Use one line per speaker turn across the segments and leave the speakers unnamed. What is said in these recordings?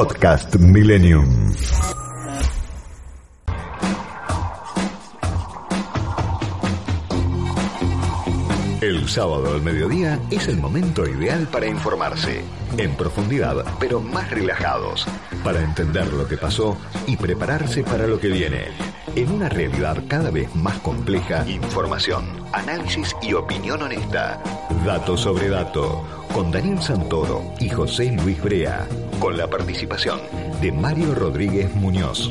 Podcast Millennium. El sábado al mediodía es el momento ideal para informarse, en profundidad, pero más relajados, para entender lo que pasó y prepararse para lo que viene. En una realidad cada vez más compleja, información, análisis y opinión honesta. Dato sobre dato, con Daniel Santoro y José Luis Brea, con la participación de Mario Rodríguez Muñoz.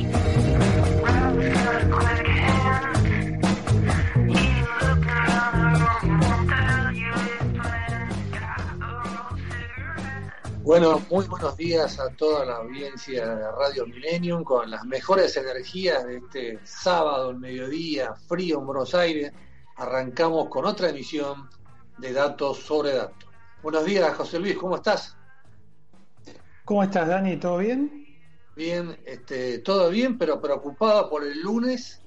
Bueno, muy buenos días a toda la audiencia de Radio Millennium con las mejores energías de este sábado, al mediodía, frío en Buenos Aires. Arrancamos con otra emisión de Datos sobre Datos. Buenos días, José Luis, ¿cómo estás?
¿Cómo estás, Dani? ¿Todo bien?
Bien, este, todo bien, pero preocupado por el lunes.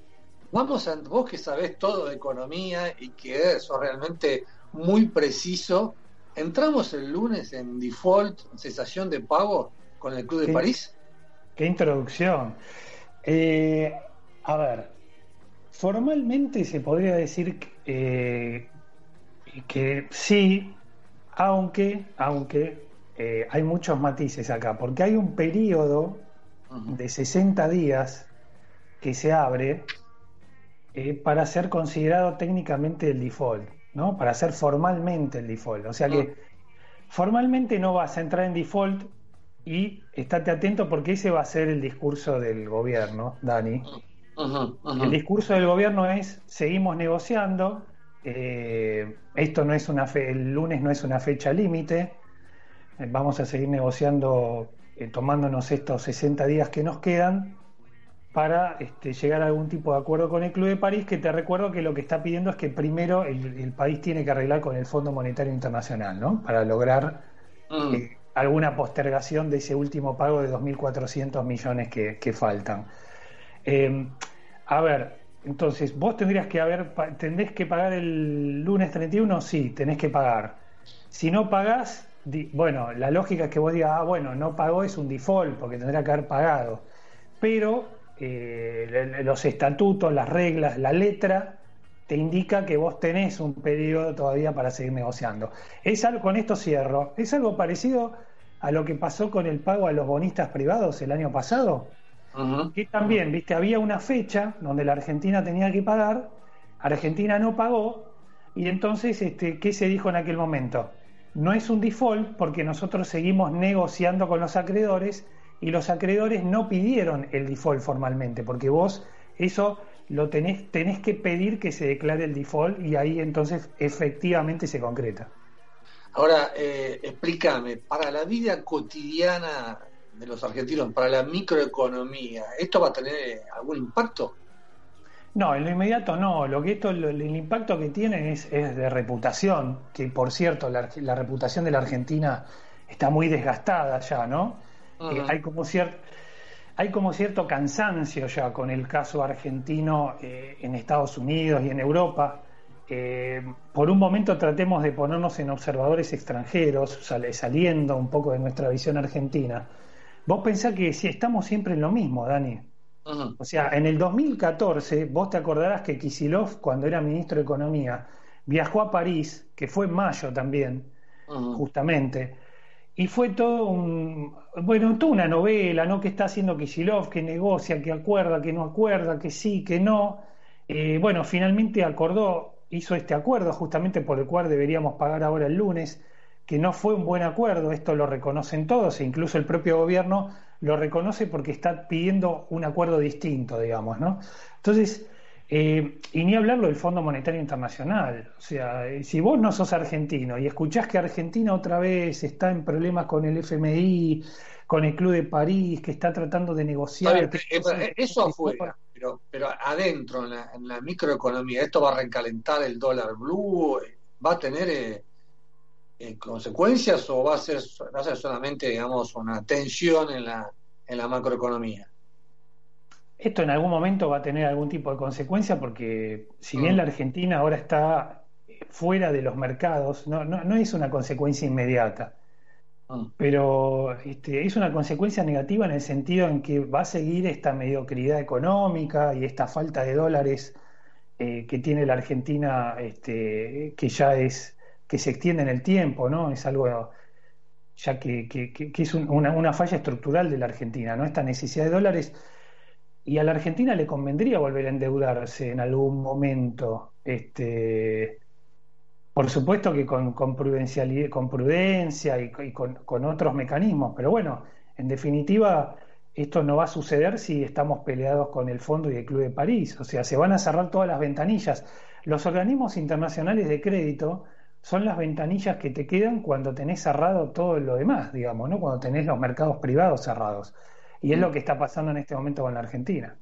Vamos a, vos que sabés todo de economía y que sos realmente muy preciso, ¿Entramos el lunes en default, en cesación de pago con el Club de París?
Qué introducción. Eh, a ver, formalmente se podría decir eh, que sí, aunque, aunque eh, hay muchos matices acá, porque hay un periodo de 60 días que se abre para ser considerado técnicamente el default. ¿no? Para hacer formalmente el default. O sea que formalmente no vas a entrar en default y estate atento porque ese va a ser el discurso del gobierno, Dani. El discurso del gobierno es seguimos negociando, eh, esto no es una fe, el lunes no es una fecha límite, eh, vamos a seguir negociando, eh, tomándonos estos 60 días que nos quedan para este, llegar a algún tipo de acuerdo con el Club de París, que te recuerdo que lo que está pidiendo es que primero el, país tiene que arreglar con el Fondo Monetario Internacional, ¿no? Para lograr mm. eh, alguna postergación de ese último pago de 2.400 millones que, faltan. Eh, a ver, entonces, vos tendrías que haber, tendés que pagar el lunes 31, sí, tenés que pagar. Si no pagás, bueno, la lógica es que vos digas, ah, bueno, no pagó es un default, porque tendrá que haber pagado. Pero eh, los estatutos, las reglas, la letra, te indica que vos tenés un periodo todavía para seguir negociando. Es algo, con esto cierro, es algo parecido a lo que pasó con el pago a los bonistas privados el año pasado, que también, viste, había una fecha donde la Argentina tenía que pagar, Argentina no pagó, y entonces, este, ¿qué se dijo en aquel momento? No es un default porque nosotros seguimos negociando con los acreedores y los acreedores no pidieron el default formalmente, porque vos eso lo tenés, tenés que pedir que se declare el default y ahí entonces efectivamente se concreta.
Ahora, eh, explícame, para la vida cotidiana de los argentinos, para la microeconomía, ¿esto va a tener algún impacto?
No, en lo inmediato no. Lo que esto, el impacto que tiene es, de reputación, que por cierto, la, la reputación de la Argentina está muy desgastada ya, ¿no? Eh, hay, como cierto, hay como cierto cansancio ya con el caso argentino eh, en Estados Unidos y en Europa. Eh, por un momento tratemos de ponernos en observadores extranjeros, saliendo un poco de nuestra visión argentina. Vos pensás que si estamos siempre en lo mismo, Dani. O sea, en el 2014, vos te acordarás que Kisilov, cuando era ministro de Economía, viajó a París, que fue en mayo también, justamente, y fue todo un, bueno, toda una novela, ¿no? Que está haciendo Kishilov, que negocia, que acuerda, que no acuerda, que sí, que no. Eh, bueno, finalmente acordó, hizo este acuerdo justamente por el cual deberíamos pagar ahora el lunes, que no fue un buen acuerdo, esto lo reconocen todos, e incluso el propio gobierno lo reconoce porque está pidiendo un acuerdo distinto, digamos, ¿no? Entonces, eh, y ni hablarlo del Fondo Monetario Internacional. O sea, eh, si vos no sos argentino y escuchás que Argentina otra vez está en problemas con el FMI, con el Club de París, que está tratando de negociar.
Eh, eso afuera, pero, pero adentro, en la, microeconomía, ¿esto va a recalentar el dólar blue? ¿Va a tener consecuencias o va a, ser, va a ser solamente, digamos, una tensión en la, en la macroeconomía?
Esto en algún momento va a tener algún tipo de consecuencia porque si bien mm. la Argentina ahora está fuera de los mercados, no, no, es una consecuencia inmediata. Ah. Pero este, es una consecuencia negativa en el sentido en que va a seguir esta mediocridad económica y esta falta de dólares eh, que tiene la Argentina, este, que ya es, que se extiende en el tiempo, ¿no? Es algo ya que, es una, una, falla estructural de la Argentina, ¿no? Esta necesidad de dólares. Y a la Argentina le convendría volver a endeudarse en algún momento. Este, por supuesto que con, con, con prudencia y, con, otros mecanismos, pero bueno, en definitiva, esto no va a suceder si estamos peleados con el Fondo y el Club de París. O sea, se van a cerrar todas las ventanillas. Los organismos internacionales de crédito son las ventanillas que te quedan cuando tenés cerrado todo lo demás, digamos, ¿no? Cuando tenés los mercados privados cerrados. Y es lo que está pasando en este momento con la Argentina.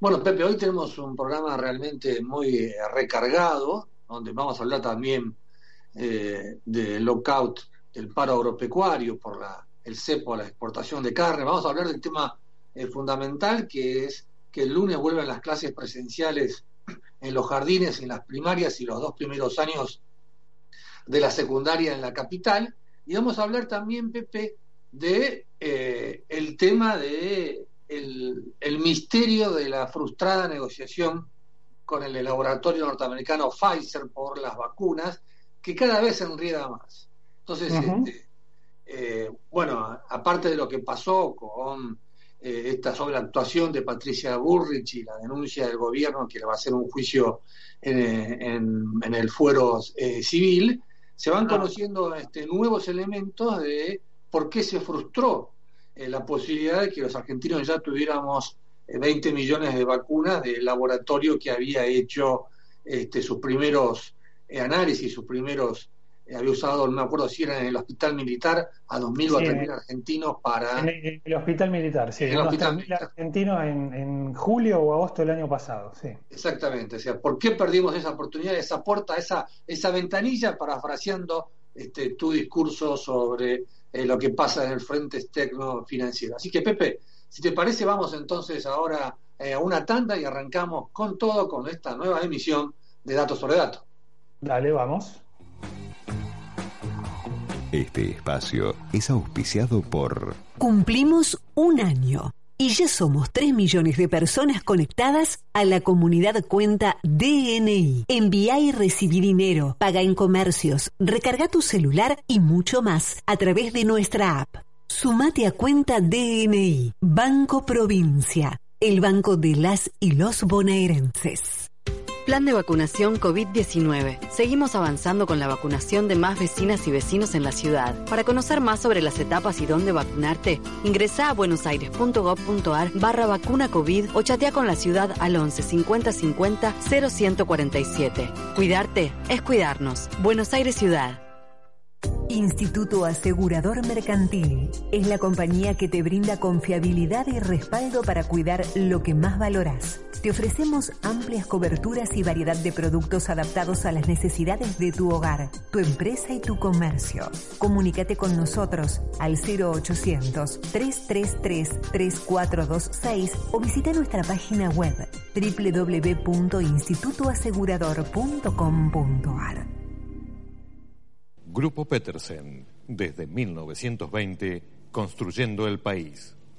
Bueno, Pepe, hoy tenemos un programa realmente muy recargado donde vamos a hablar también eh, del lockout del paro agropecuario por la, el cepo a la exportación de carne. Vamos a hablar del tema eh, fundamental que es que el lunes vuelven las clases presenciales en los jardines, en las primarias y los dos primeros años de la secundaria en la capital. Y vamos a hablar también, Pepe, de eh, el tema de el misterio de la frustrada negociación con el laboratorio norteamericano Pfizer por las vacunas, que cada vez se enrieda más. Entonces, este, eh, bueno, aparte de lo que pasó con eh, esta sobreactuación de Patricia Burrich y la denuncia del gobierno que le va a hacer un juicio en, el fuero eh, civil, se van ah. conociendo este, nuevos elementos de por qué se frustró la posibilidad de que los argentinos ya tuviéramos 20 millones de vacunas del laboratorio que había hecho este, sus primeros eh, análisis, sus primeros, eh, había usado, no me acuerdo si era en el hospital militar, a 2.000 o 3.000 argentinos para...
En el, hospital militar, sí, en hospital argentinos en, julio o agosto del año pasado, sí.
Exactamente, o sea, ¿por qué perdimos esa oportunidad, esa puerta, esa, esa ventanilla, parafraseando este, tu discurso sobre eh, lo que pasa en el frente externo financiero? Así que, Pepe, si te parece, vamos entonces ahora eh, a una tanda y arrancamos con todo con esta nueva emisión de Datos sobre Datos.
Dale, vamos.
Este espacio es auspiciado por...
Cumplimos un año y ya somos 3 millones de personas conectadas a la comunidad cuenta DNI. Envía y recibí dinero, paga en comercios, recarga tu celular y mucho más a través de nuestra app. Sumate a cuenta DNI, Banco Provincia, el banco de las y los bonaerenses.
Plan de vacunación COVID-19. Seguimos avanzando con la vacunación de más vecinas y vecinos en la ciudad. Para conocer más sobre las etapas y dónde vacunarte, ingresa a buenosaires.gov.ar barra vacuna COVID o chatea con la ciudad al 11 50 50 0147. Cuidarte es cuidarnos. Buenos Aires Ciudad.
Instituto Asegurador Mercantil es la compañía que te brinda confiabilidad y respaldo para cuidar lo que más valoras. Te ofrecemos amplias coberturas y variedad de productos adaptados a las necesidades de tu hogar, tu empresa y tu comercio. Comunícate con nosotros al 0800 333 3426 o visita nuestra página web www.institutoasegurador.com.ar.
Grupo Petersen, desde 1920, construyendo el país.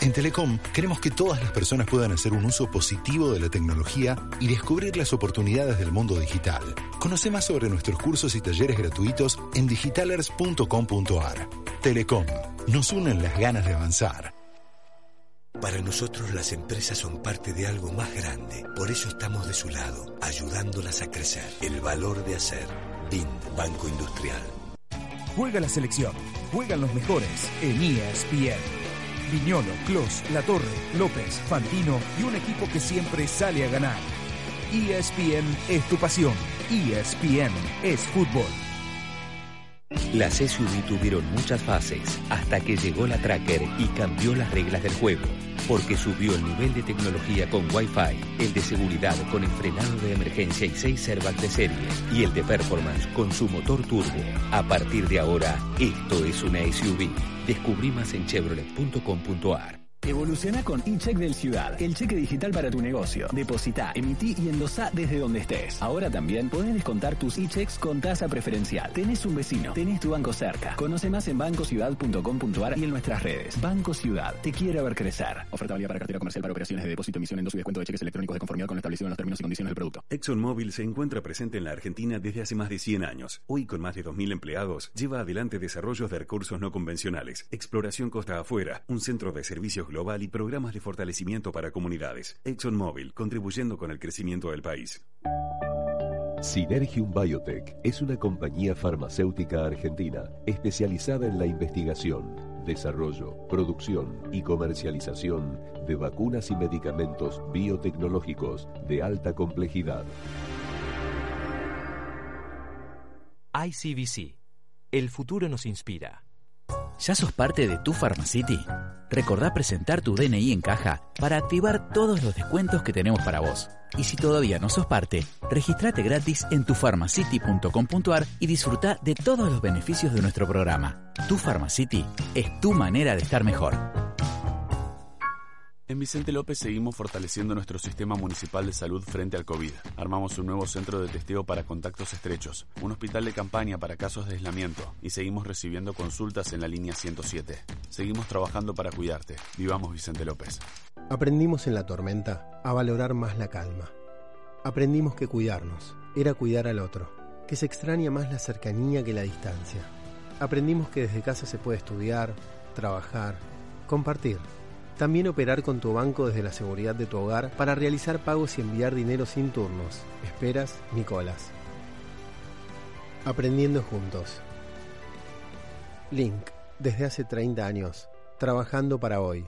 en Telecom queremos que todas las personas puedan hacer un uso positivo de la tecnología y descubrir las oportunidades del mundo digital. Conoce más sobre nuestros cursos y talleres gratuitos en digitalers.com.ar. Telecom, nos unen las ganas de avanzar.
Para nosotros las empresas son parte de algo más grande, por eso estamos de su lado, ayudándolas a crecer. El valor de hacer. BIND, Banco Industrial.
Juega la selección, juegan los mejores en ESPN. Viñolo, Clos, La Torre, López, Fantino y un equipo que siempre sale a ganar. ESPN es tu pasión. ESPN es fútbol.
Las SUV tuvieron muchas fases hasta que llegó la Tracker y cambió las reglas del juego. Porque subió el nivel de tecnología con Wi-Fi, el de seguridad con el frenado de emergencia y 6 airbags de serie y el de performance con su motor turbo. A partir de ahora, esto es una SUV. Descubrí más en chevrolet.com.ar.
Evoluciona con eCheck del Ciudad, el cheque digital para tu negocio. Deposita, emití y endosá desde donde estés. Ahora también podés descontar tus e-checks con tasa preferencial. Tenés un vecino, tenés tu banco cerca. Conoce más en bancociudad.com.ar y en nuestras redes. Banco Ciudad, te quiere ver crecer. Oferta válida para cartera comercial para operaciones de depósito, emisión, endoso y descuento de cheques electrónicos de conformidad con lo establecido en los términos y condiciones del producto.
ExxonMobil se encuentra presente en la Argentina desde hace más de 100 años. Hoy, con más de 2.000 empleados, lleva adelante desarrollos de recursos no convencionales, exploración costa afuera, un centro de servicios global y programas de fortalecimiento para comunidades. ExxonMobil, contribuyendo con el crecimiento del país.
Synergium Biotech es una compañía farmacéutica argentina especializada en la investigación, desarrollo, producción y comercialización de vacunas y medicamentos biotecnológicos de alta complejidad.
ICBC. El futuro nos inspira.
¿Ya sos parte de tu Pharmacity? Recordá presentar tu DNI en caja para activar todos los descuentos que tenemos para vos. Y si todavía no sos parte, registrate gratis en tufarmacity.com.ar y disfruta de todos los beneficios de nuestro programa. Tu Pharmacity es tu manera de estar mejor.
En Vicente López seguimos fortaleciendo nuestro sistema municipal de salud frente al COVID. Armamos un nuevo centro de testeo para contactos estrechos, un hospital de campaña para casos de aislamiento y seguimos recibiendo consultas en la línea 107. Seguimos trabajando para cuidarte. Vivamos Vicente López.
Aprendimos en la tormenta a valorar más la calma. Aprendimos que cuidarnos era cuidar al otro, que se extraña más la cercanía que la distancia. Aprendimos que desde casa se puede estudiar, trabajar, compartir también operar con tu banco desde la seguridad de tu hogar para realizar pagos y enviar dinero sin turnos, esperas ni colas. Aprendiendo juntos. Link, desde hace 30 años, trabajando para hoy.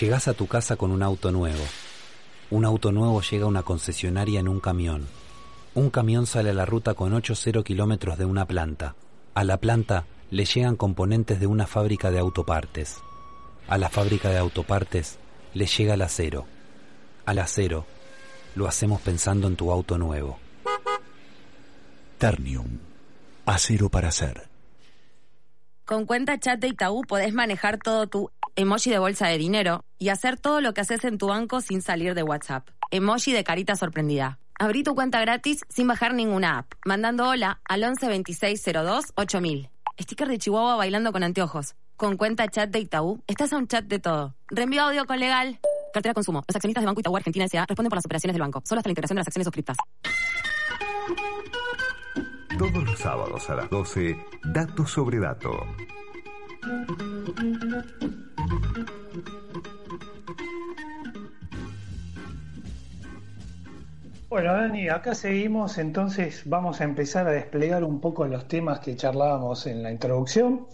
Llegas a tu casa con un auto nuevo. Un auto nuevo llega a una concesionaria en un camión. Un camión sale a la ruta con 8-0 kilómetros de una planta. A la planta le llegan componentes de una fábrica de autopartes. A la fábrica de autopartes le llega el acero. Al acero lo hacemos pensando en tu auto nuevo.
Ternium. Acero para hacer.
Con cuenta chat de Itaú podés manejar todo tu emoji de bolsa de dinero y hacer todo lo que haces en tu banco sin salir de WhatsApp. Emoji de carita sorprendida. Abrí tu cuenta gratis sin bajar ninguna app, mandando hola al 11 26 02 8000. Sticker de Chihuahua bailando con anteojos. Con cuenta chat de Itaú, estás a un chat de todo. Reenvío audio con legal. Cartera consumo. Los accionistas de Banco Itaú Argentina S.A. responden por las operaciones del banco. Solo hasta la integración de las acciones suscriptas.
Todos los sábados a las 12, Dato sobre Dato.
Bueno, Dani, acá seguimos, entonces vamos a empezar a desplegar un poco los temas que charlábamos en la introducción.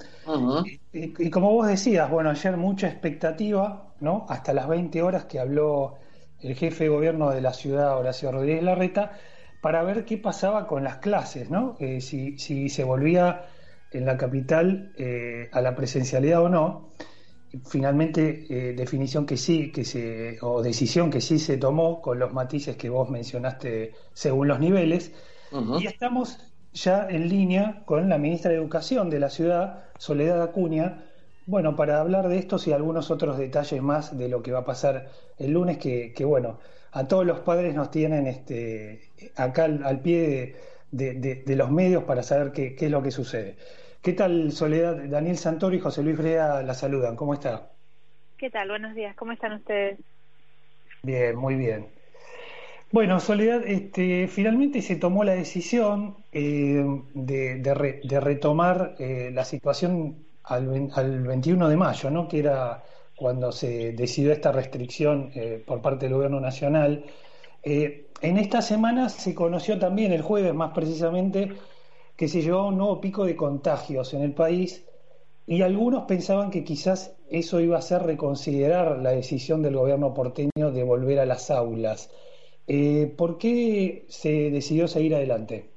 y, y, como vos decías, bueno, ayer mucha expectativa, ¿no? Hasta las 20 horas que habló el jefe de gobierno de la ciudad, Horacio Rodríguez Larreta, para ver qué pasaba con las clases, ¿no? Eh, si, si, se volvía en la capital eh, a la presencialidad o no finalmente eh, definición que sí, que se, o decisión que sí se tomó con los matices que vos mencionaste según los niveles. Y estamos ya en línea con la ministra de Educación de la ciudad, Soledad Acuña, bueno, para hablar de estos y algunos otros detalles más de lo que va a pasar el lunes, que, que bueno, a todos los padres nos tienen este, acá al, pie de, de, los medios para saber qué, qué es lo que sucede. ¿Qué tal, Soledad? Daniel Santoro y José Luis Brea la saludan. ¿Cómo está?
¿Qué tal? Buenos días. ¿Cómo están ustedes?
Bien, muy bien. Bueno, Soledad, este, finalmente se tomó la decisión eh, de, retomar eh, la situación al, al, 21 de mayo, ¿no? que era cuando se decidió esta restricción eh, por parte del Gobierno Nacional. en esta semana se conoció también, el jueves más precisamente, que se llevaba un nuevo pico de contagios en el país y algunos pensaban que quizás eso iba a hacer reconsiderar la decisión del gobierno porteño de volver a las aulas. Eh, ¿Por qué se decidió seguir adelante?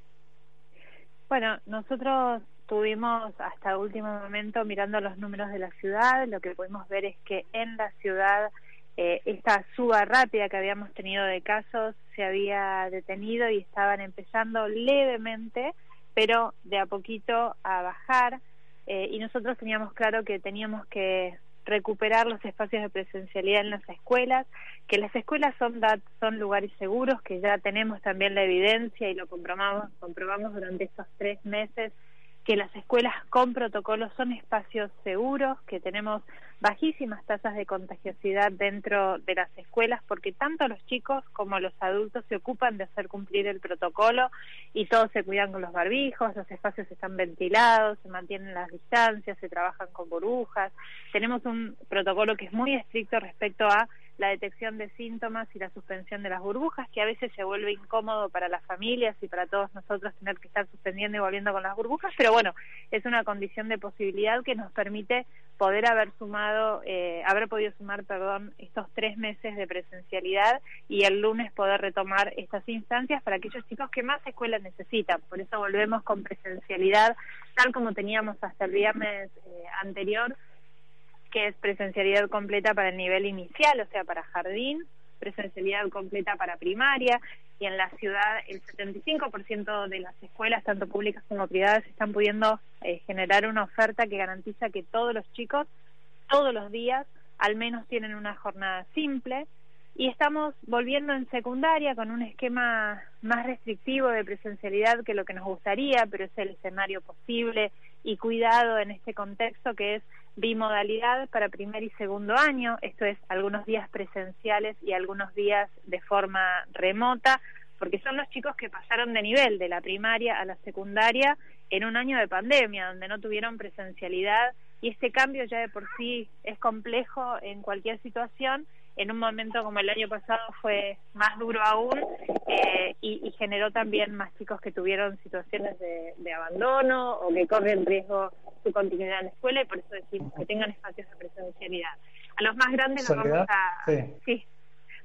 Bueno, nosotros estuvimos hasta último momento mirando los números de la ciudad. Lo que pudimos ver es que en la ciudad eh, esta suba rápida que habíamos tenido de casos se había detenido y estaban empezando levemente, pero de a poquito a bajar. Eh, y nosotros teníamos claro que teníamos que recuperar los espacios de presencialidad en las escuelas, que las escuelas son, son lugares seguros, que ya tenemos también la evidencia y lo comprobamos, comprobamos durante estos tres meses que las escuelas con protocolos son espacios seguros, que tenemos bajísimas tasas de contagiosidad dentro de las escuelas porque tanto los chicos como los adultos se ocupan de hacer cumplir el protocolo y todos se cuidan con los barbijos, los espacios están ventilados, se mantienen las distancias, se trabajan con burbujas. Tenemos un protocolo que es muy estricto respecto a la detección de síntomas y la suspensión de las burbujas, que a veces se vuelve incómodo para las familias y para todos nosotros tener que estar suspendiendo y volviendo con las burbujas, pero bueno, es una condición de posibilidad que nos permite poder haber sumado, eh, haber podido sumar, perdón, estos tres meses de presencialidad y el lunes poder retomar estas instancias para aquellos chicos que más escuelas necesitan. Por eso volvemos con presencialidad, tal como teníamos hasta el viernes eh, anterior, que es presencialidad completa para el nivel inicial, o sea, para jardín, presencialidad completa para primaria y en la ciudad el 75% de las escuelas, tanto públicas como privadas, están pudiendo eh, generar una oferta que garantiza que todos los chicos, todos los días, al menos tienen una jornada simple. Y estamos volviendo en secundaria con un esquema más restrictivo de presencialidad que lo que nos gustaría, pero es el escenario posible y cuidado en este contexto que es bimodalidad para primer y segundo año, esto es algunos días presenciales y algunos días de forma remota, porque son los chicos que pasaron de nivel de la primaria a la secundaria en un año de pandemia, donde no tuvieron presencialidad y este cambio ya de por sí es complejo en cualquier situación. En un momento como el año pasado fue más duro aún eh, y, generó también más chicos que tuvieron situaciones de, abandono o que corren riesgo su continuidad en la escuela y por eso decimos que tengan espacios de presencialidad. A los más grandes nos vamos a... Sí.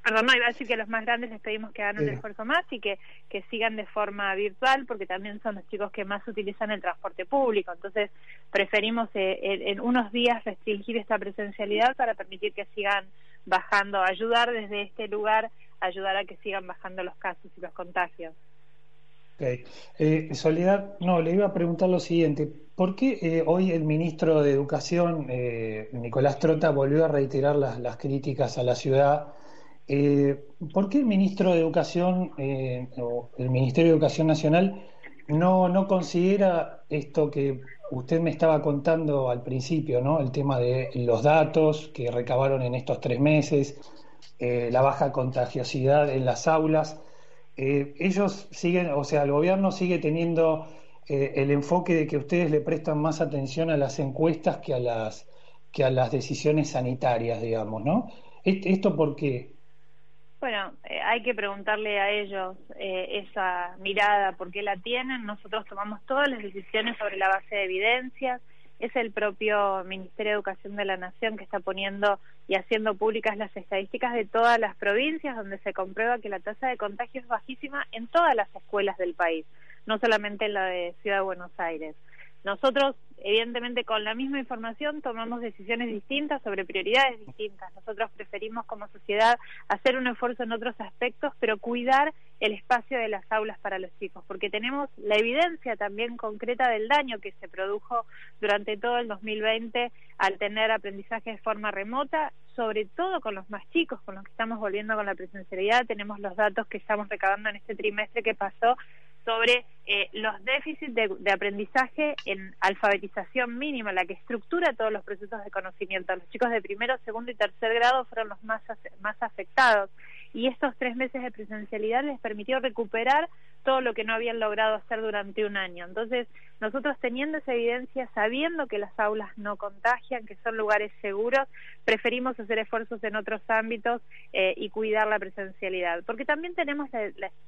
Perdón, no, iba a decir que a los más grandes les pedimos que hagan un esfuerzo más y que, que sigan de forma virtual porque también son los chicos que más utilizan el transporte público. Entonces, preferimos eh, en unos días restringir esta presencialidad para permitir que sigan bajando, ayudar desde este lugar, ayudar a que sigan bajando los casos y los contagios.
Okay. Eh, Soledad, no, le iba a preguntar lo siguiente. ¿Por qué eh, hoy el ministro de Educación, eh, Nicolás Trota, volvió a reiterar las, críticas a la ciudad? ¿Por qué el ministro de Educación o el Ministerio de Educación Nacional no, no considera esto que usted me estaba contando al principio, ¿no? El tema de los datos que recabaron en estos tres meses, eh, la baja contagiosidad en las aulas. Eh, ellos siguen, o sea, el gobierno sigue teniendo eh, el enfoque de que ustedes le prestan más atención a las encuestas que a las que a las decisiones sanitarias, digamos, ¿no? ¿Esto por qué?
Bueno, eh, hay que preguntarle a ellos eh, esa mirada, por qué la tienen. Nosotros tomamos todas las decisiones sobre la base de evidencias. Es el propio Ministerio de Educación de la Nación que está poniendo y haciendo públicas las estadísticas de todas las provincias donde se comprueba que la tasa de contagio es bajísima en todas las escuelas del país, no solamente en la de Ciudad de Buenos Aires. Nosotros, evidentemente, con la misma información tomamos decisiones distintas sobre prioridades distintas. Nosotros preferimos como sociedad hacer un esfuerzo en otros aspectos, pero cuidar el espacio de las aulas para los chicos, porque tenemos la evidencia también concreta del daño que se produjo durante todo el 2020 al tener aprendizaje de forma remota, sobre todo con los más chicos, con los que estamos volviendo con la presencialidad. Tenemos los datos que estamos recabando en este trimestre que pasó sobre eh, los déficits de, aprendizaje en alfabetización mínima, la que estructura todos los procesos de conocimiento. Los chicos de primero, segundo y tercer grado fueron los más, más afectados y estos tres meses de presencialidad les permitió recuperar todo lo que no habían logrado hacer durante un año. Entonces, nosotros teniendo esa evidencia, sabiendo que las aulas no contagian, que son lugares seguros, preferimos hacer esfuerzos en otros ámbitos eh, y cuidar la presencialidad. Porque también tenemos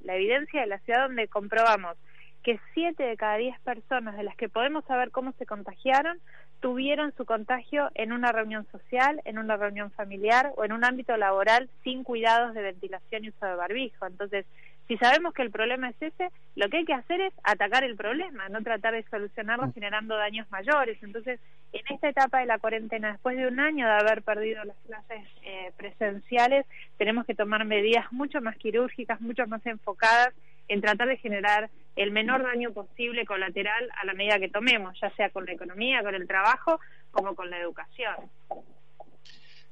la evidencia de la ciudad donde comprobamos que siete de cada diez personas de las que podemos saber cómo se contagiaron tuvieron su contagio en una reunión social, en una reunión familiar o en un ámbito laboral sin cuidados de ventilación y uso de barbijo. Entonces, Si sabemos que el problema es ese, lo que hay que hacer es atacar el problema, no tratar de solucionarlo mm. generando daños mayores. Entonces, en esta etapa de la cuarentena, después de un año de haber perdido las clases eh, presenciales, tenemos que tomar medidas mucho más quirúrgicas, mucho más enfocadas en tratar de generar el menor daño posible colateral a la medida que tomemos, ya sea con la economía, con el trabajo, como con la educación.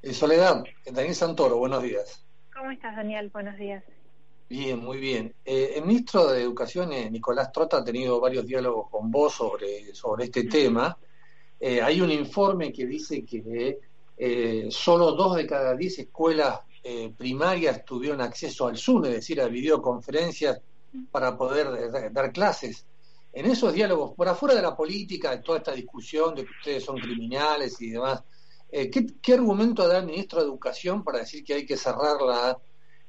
Eh, Soledad, Daniel Santoro, buenos días.
¿Cómo estás, Daniel? Buenos días.
Bien, muy bien. Eh, el ministro de Educación, eh, Nicolás Trota, ha tenido varios diálogos con vos sobre, sobre este tema. hay un informe que dice que solo dos de cada diez escuelas primarias tuvieron acceso al Zoom, es decir, a videoconferencias para poder dar clases. En esos diálogos, por afuera de la política, de toda esta discusión de que ustedes son criminales y demás, eh, ¿qué, argumento da el ministro de Educación para decir que hay que cerrar la,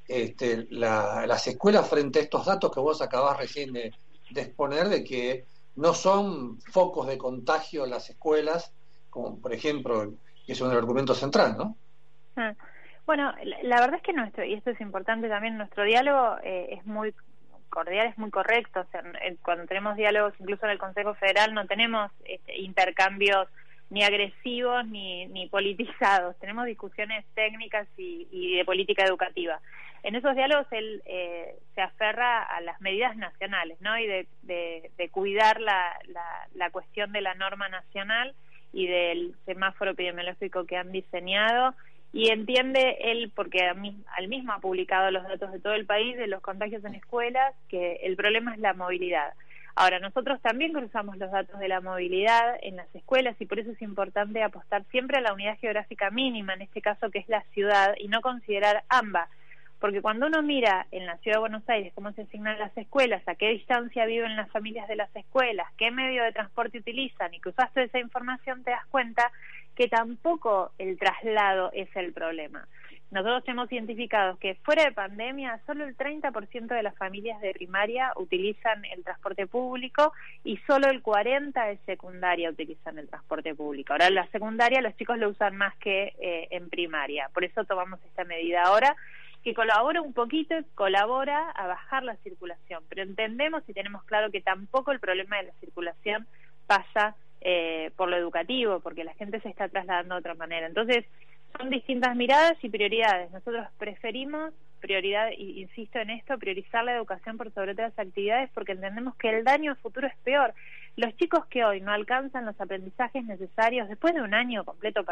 este, las escuelas frente a estos datos que vos acabás recién de, exponer de que no son focos de contagio las escuelas, como por ejemplo, que es un argumento central, ¿no?
Ah, bueno, la, verdad es que nuestro, y esto es importante también, nuestro diálogo eh, es muy cordial, es muy correcto. O sea, cuando tenemos diálogos, incluso en el Consejo Federal, no tenemos este, intercambios ni agresivos ni, ni politizados. Tenemos discusiones técnicas y, de política educativa. En esos diálogos él eh, se aferra a las medidas nacionales, ¿no? Y de, de, cuidar la, la, la cuestión de la norma nacional y del semáforo epidemiológico que han diseñado y entiende él, porque al mismo ha publicado los datos de todo el país de los contagios en escuelas, que el problema es la movilidad. Ahora, nosotros también cruzamos los datos de la movilidad en las escuelas y por eso es importante apostar siempre a la unidad geográfica mínima, en este caso que es la ciudad, y no considerar ambas. Porque cuando uno mira en la ciudad de Buenos Aires cómo se asignan las escuelas, a qué distancia viven las familias de las escuelas, qué medio de transporte utilizan y cruzaste esa información, te das cuenta que tampoco el traslado es el problema. Nosotros hemos identificado que fuera de pandemia solo el 30% de las familias de primaria utilizan el transporte público y solo el 40% de secundaria utilizan el transporte público. Ahora en la secundaria los chicos lo usan más que eh, en primaria. Por eso tomamos esta medida ahora que colabora un poquito, colabora a bajar la circulación, pero entendemos y tenemos claro que tampoco el problema de la circulación pasa eh, por lo educativo, porque la gente se está trasladando de otra manera. Entonces, son distintas miradas y prioridades. Nosotros preferimos prioridad, y insisto en esto, priorizar la educación por sobre otras actividades porque entendemos que el daño futuro es peor. Los chicos que hoy no alcanzan los aprendizajes necesarios después de un año completo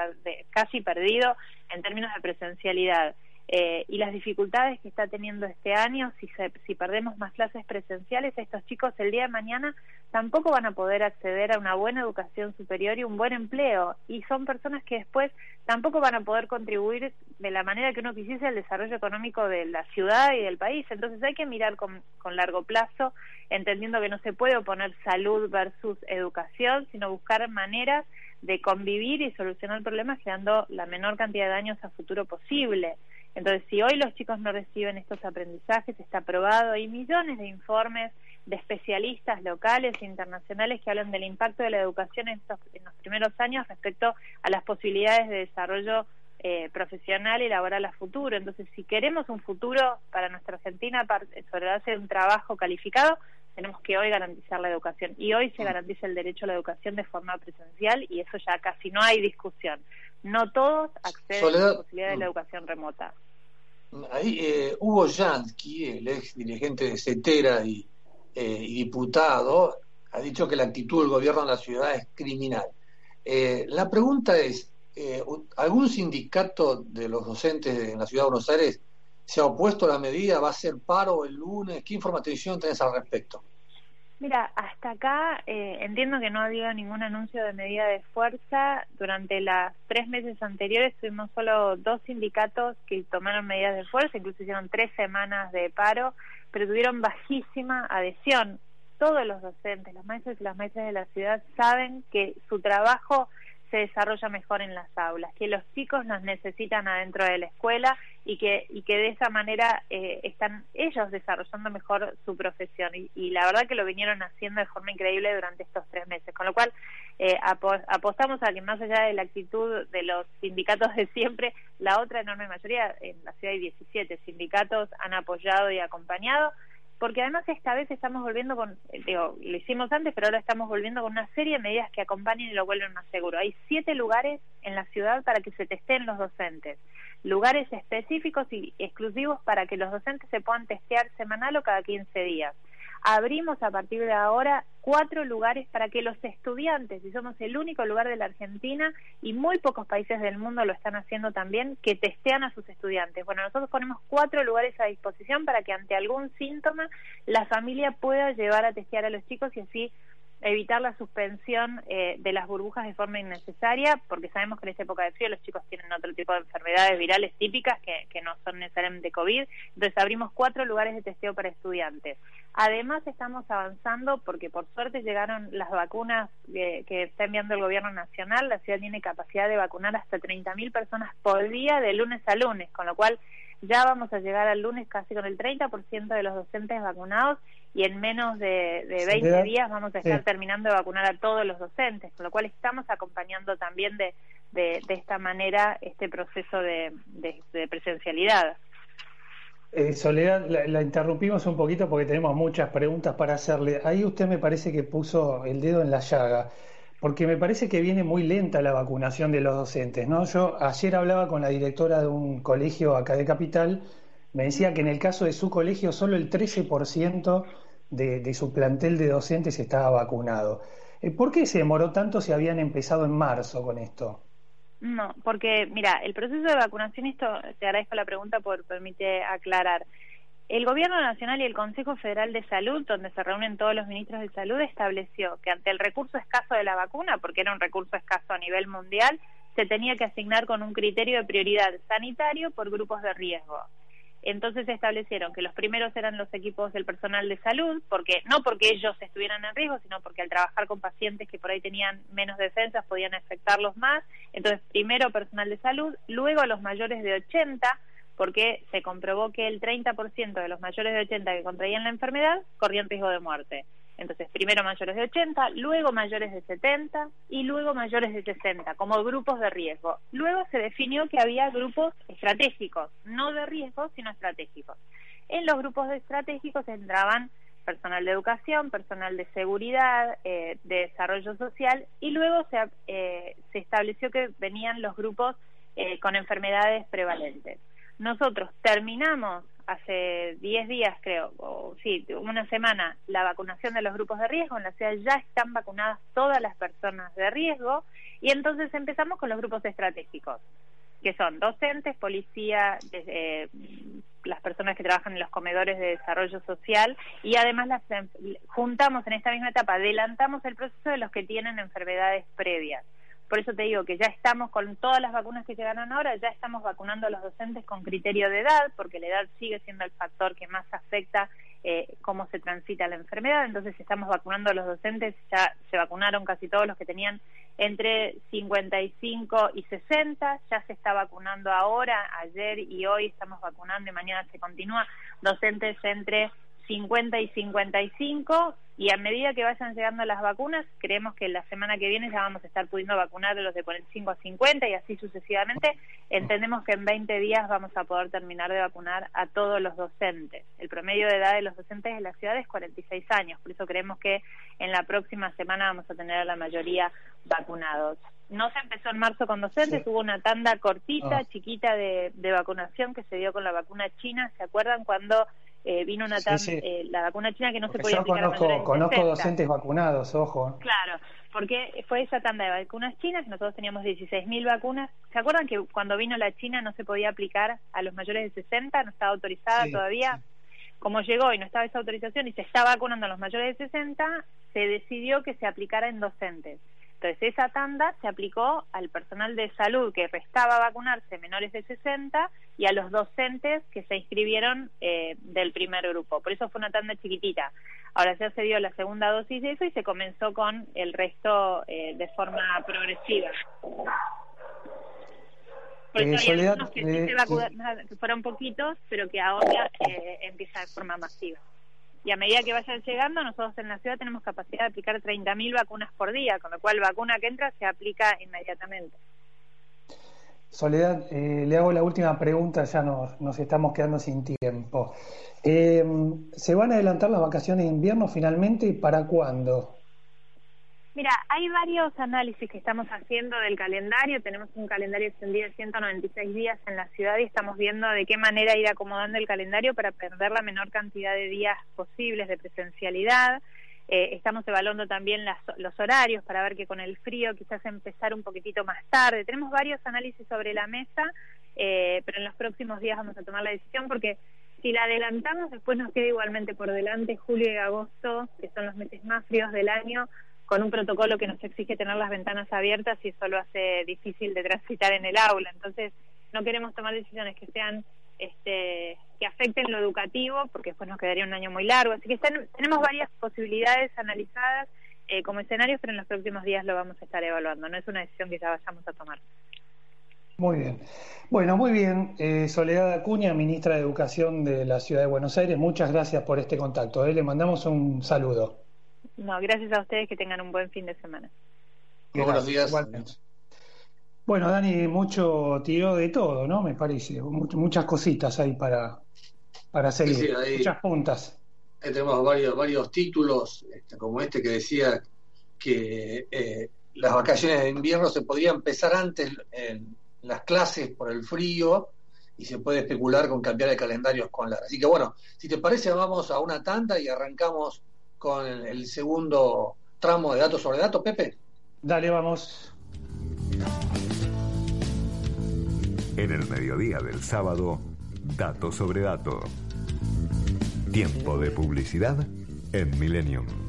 casi perdido en términos de presencialidad, eh, y las dificultades que está teniendo este año, si, si perdemos más clases presenciales, estos chicos el día de mañana tampoco van a poder acceder a una buena educación superior y un buen empleo. Y son personas que después tampoco van a poder contribuir de la manera que uno quisiese al desarrollo económico de la ciudad y del país. Entonces hay que mirar con, con largo plazo, entendiendo que no se puede oponer salud versus educación, sino buscar maneras de convivir y solucionar problemas creando la menor cantidad de daños a futuro posible. Entonces, si hoy los chicos no reciben estos aprendizajes, está probado, hay millones de informes de especialistas locales e internacionales que hablan del impacto de la educación en, estos, en los primeros años respecto a las posibilidades de desarrollo eh, profesional y laboral a futuro. Entonces, si queremos un futuro para nuestra Argentina sobre base de un trabajo calificado, tenemos que hoy garantizar la educación. Y hoy se mm. garantiza el derecho a la educación de forma presencial y eso ya casi no hay discusión. No todos acceden a la posibilidad de la mm. educación remota.
Ahí, eh, Hugo Jansky, el ex dirigente de CETERA y, eh, y, diputado, ha dicho que la actitud del gobierno en la ciudad es criminal. Eh, la pregunta es, ¿algún sindicato de los docentes en la ciudad de Buenos Aires se ha opuesto a la medida? ¿Va a ser paro el lunes? ¿Qué información tenés al respecto?
Mira, hasta acá eh, entiendo que no ha habido ningún anuncio de medida de fuerza. Durante las tres meses anteriores tuvimos solo dos sindicatos que tomaron medidas de fuerza, incluso hicieron tres semanas de paro, pero tuvieron bajísima adhesión. Todos los docentes, los maestros y las maestras de la ciudad saben que su trabajo se desarrolla mejor en las aulas, que los chicos nos necesitan adentro de la escuela y que, y que de esa manera eh, están ellos desarrollando mejor su profesión. Y, la verdad que lo vinieron haciendo de forma increíble durante estos tres meses. Con lo cual, eh, apostamos a que más allá de la actitud de los sindicatos de siempre, la otra enorme mayoría, en la ciudad hay 17 sindicatos, han apoyado y acompañado porque además esta vez estamos volviendo con, eh, digo, lo hicimos antes, pero ahora estamos volviendo con una serie de medidas que acompañen y lo vuelven más seguro. Hay siete lugares en la ciudad para que se testeen los docentes, lugares específicos y exclusivos para que los docentes se puedan testear semanal o cada 15 días abrimos a partir de ahora cuatro lugares para que los estudiantes, y somos el único lugar de la Argentina y muy pocos países del mundo lo están haciendo también, que testean a sus estudiantes. Bueno, nosotros ponemos cuatro lugares a disposición para que ante algún síntoma la familia pueda llevar a testear a los chicos y así evitar la suspensión eh, de las burbujas de forma innecesaria, porque sabemos que en esta época de frío los chicos tienen otro tipo de enfermedades virales típicas que, que no son necesariamente COVID. Entonces abrimos cuatro lugares de testeo para estudiantes. Además estamos avanzando porque por suerte llegaron las vacunas que, que está enviando el gobierno nacional. La ciudad tiene capacidad de vacunar hasta 30.000 personas por día de lunes a lunes, con lo cual ya vamos a llegar al lunes casi con el 30% de los docentes vacunados y en menos de, de 20 días vamos a estar terminando de vacunar a todos los docentes, con lo cual estamos acompañando también de, de, esta manera este proceso de, de presencialidad.
Eh, Soledad, la, interrumpimos un poquito porque tenemos muchas preguntas para hacerle. Ahí usted me parece que puso el dedo en la llaga, porque me parece que viene muy lenta la vacunación de los docentes, ¿no? Yo ayer hablaba con la directora de un colegio acá de Capital me decía que en el caso de su colegio solo el 13% de, de su plantel de docentes estaba vacunado. Eh, ¿Por qué se demoró tanto si habían empezado en marzo con esto?
No, porque mira, el proceso de vacunación, esto te agradezco la pregunta por permite aclarar. El Gobierno Nacional y el Consejo Federal de Salud, donde se reúnen todos los ministros de salud, estableció que ante el recurso escaso de la vacuna, porque era un recurso escaso a nivel mundial, se tenía que asignar con un criterio de prioridad sanitario por grupos de riesgo. Entonces se establecieron que los primeros eran los equipos del personal de salud, porque no porque ellos estuvieran en riesgo, sino porque al trabajar con pacientes que por ahí tenían menos defensas podían afectarlos más. Entonces, primero personal de salud, luego los mayores de 80, porque se comprobó que el 30% de los mayores de 80 que contraían la enfermedad corrían riesgo de muerte. Entonces, primero mayores de 80, luego mayores de 70 y luego mayores de 60, como grupos de riesgo. Luego se definió que había grupos estratégicos, no de riesgo, sino estratégicos. En los grupos estratégicos entraban personal de educación, personal de seguridad, eh, de desarrollo social y luego se, eh, se estableció que venían los grupos eh, con enfermedades prevalentes. Nosotros terminamos hace 10 días, creo, o sí, una semana, la vacunación de los grupos de riesgo. En la ciudad ya están vacunadas todas las personas de riesgo y entonces empezamos con los grupos estratégicos, que son docentes, policía, las personas que trabajan en los comedores de desarrollo social y además las juntamos en esta misma etapa, adelantamos el proceso de los que tienen enfermedades previas. Por eso te digo que ya estamos con todas las vacunas que llegaron ahora, ya estamos vacunando a los docentes con criterio de edad, porque la edad sigue siendo el factor que más afecta eh, cómo se transita la enfermedad. Entonces estamos vacunando a los docentes, ya se vacunaron casi todos los que tenían entre 55 y 60, ya se está vacunando ahora, ayer y hoy estamos vacunando y mañana se continúa docentes entre 50 y 55 y a medida que vayan llegando las vacunas, creemos que la semana que viene ya vamos a estar pudiendo vacunar a los de 45 a 50 y así sucesivamente. Entendemos que en 20 días vamos a poder terminar de vacunar a todos los docentes. El promedio de edad de los docentes en la ciudad es 46 años, por eso creemos que en la próxima semana vamos a tener a la mayoría vacunados. No se empezó en marzo con docentes, hubo una tanda cortita, ah. chiquita de, de vacunación que se dio con la vacuna china. ¿Se acuerdan cuando eh, vino una eh, la vacuna china que no se podía
yo
aplicar
conozco, conozco docentes vacunados, ojo.
Claro, porque fue esa tanda de vacunas chinas, nosotros teníamos 16.000 vacunas. ¿Se acuerdan que cuando vino la China no se podía aplicar a los mayores de 60, no estaba autorizada todavía? Como llegó y no estaba esa autorización y se está vacunando a los mayores de 60, se decidió que se aplicara en docentes. Entonces, esa tanda se aplicó al personal de salud que restaba vacunarse menores de 60 y a los docentes que se inscribieron eh, del primer grupo. Por eso fue una tanda chiquitita. Ahora ya se dio la segunda dosis de eso y se comenzó con el resto eh, de forma progresiva. Por eso hay algunos que, sí se vacunaron, que fueron poquitos, pero que ahora eh, empieza de forma masiva y a medida que vayan llegando, nosotros en la ciudad tenemos capacidad de aplicar 30.000 vacunas por día, con lo cual vacuna que entra se aplica inmediatamente.
Soledad, eh, le hago la última pregunta, ya nos, estamos quedando sin tiempo. Eh, ¿Se van a adelantar las vacaciones de invierno finalmente y para cuándo?
Mira, hay varios análisis que estamos haciendo del calendario. Tenemos un calendario extendido de 196 días en la ciudad y estamos viendo de qué manera ir acomodando el calendario para perder la menor cantidad de días posibles de presencialidad. Eh, estamos evaluando también los horarios para ver que con el frío quizás empezar un poquitito más tarde. Tenemos varios análisis sobre la mesa, eh, pero en los próximos días vamos a tomar la decisión porque si la adelantamos después nos queda igualmente por delante julio y agosto, que son los meses más fríos del año con un protocolo que nos exige tener las ventanas abiertas y eso lo hace difícil de transitar en el aula. Entonces, no queremos tomar decisiones que sean este, que afecten lo educativo, porque después nos quedaría un año muy largo. Así que tenemos varias posibilidades analizadas eh, como escenarios, pero en los próximos días lo vamos a estar evaluando. No es una decisión que ya vayamos a tomar.
Muy bien. Bueno, muy bien. Eh, Soledad Acuña, ministra de Educación de la Ciudad de Buenos Aires, muchas gracias por este contacto. Eh. Le mandamos un saludo.
No, gracias a ustedes que tengan un buen fin de semana.
buenos días.
Bueno, Dani, mucho tiro de todo, ¿no? Me parece. muchas cositas ahí para, para seguir. muchas puntas.
tenemos varios, varios títulos, este, como este que decía que eh, las vacaciones de invierno se podrían empezar antes en las clases por el frío y se puede especular con cambiar el calendario escolar. Así que bueno, si te parece, vamos a una tanda y arrancamos con el, segundo tramo de datos sobre datos, Pepe.
Dale, vamos.
En el mediodía del sábado, datos sobre datos. Tiempo de publicidad en Millennium.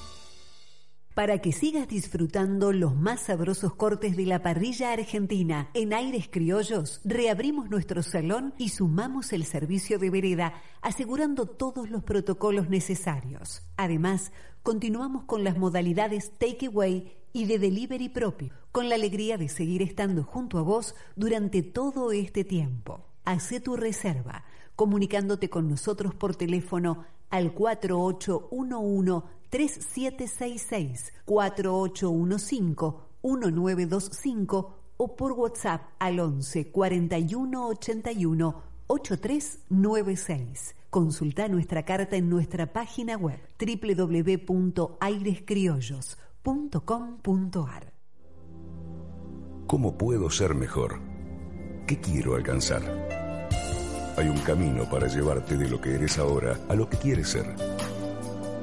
para que sigas disfrutando los más sabrosos cortes de la parrilla argentina en aires criollos, reabrimos nuestro salón y sumamos el servicio de vereda, asegurando todos los protocolos necesarios. Además, continuamos con las modalidades takeaway y de delivery propio, con la alegría de seguir estando junto a vos durante todo este tiempo. Hacé tu reserva comunicándote con nosotros por teléfono al 4811 3766 4815 1925 o por WhatsApp al 11 41 81 8396. Consulta nuestra carta en nuestra página web www.airescriollos.com.ar.
¿Cómo puedo ser mejor? ¿Qué quiero alcanzar? Hay un camino para llevarte de lo que eres ahora a lo que quieres ser.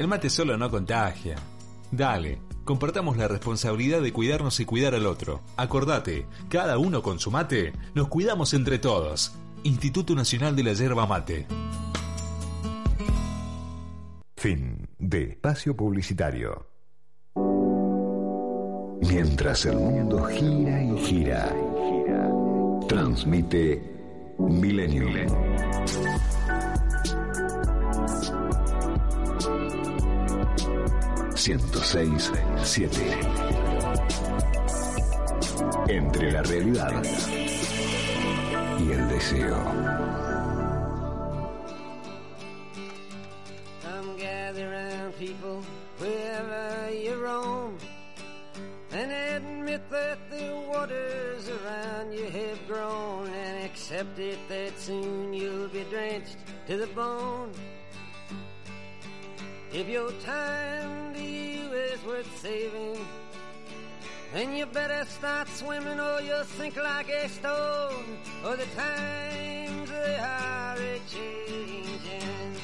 El mate solo no contagia. Dale, compartamos la responsabilidad de cuidarnos y cuidar al otro. Acordate, cada uno con su mate, nos cuidamos entre todos. Instituto Nacional de la Yerba Mate.
Fin de espacio publicitario. Mientras el mundo gira y gira, transmite Milenio. 106.7. Entre la realidad y el deseo.
Come gather people wherever you roam and admit that the waters around you have grown and accept it that soon you'll be drenched to the bone. If your time to you is worth saving, then you better start swimming or you'll sink like a stone. Or the times they are a changing.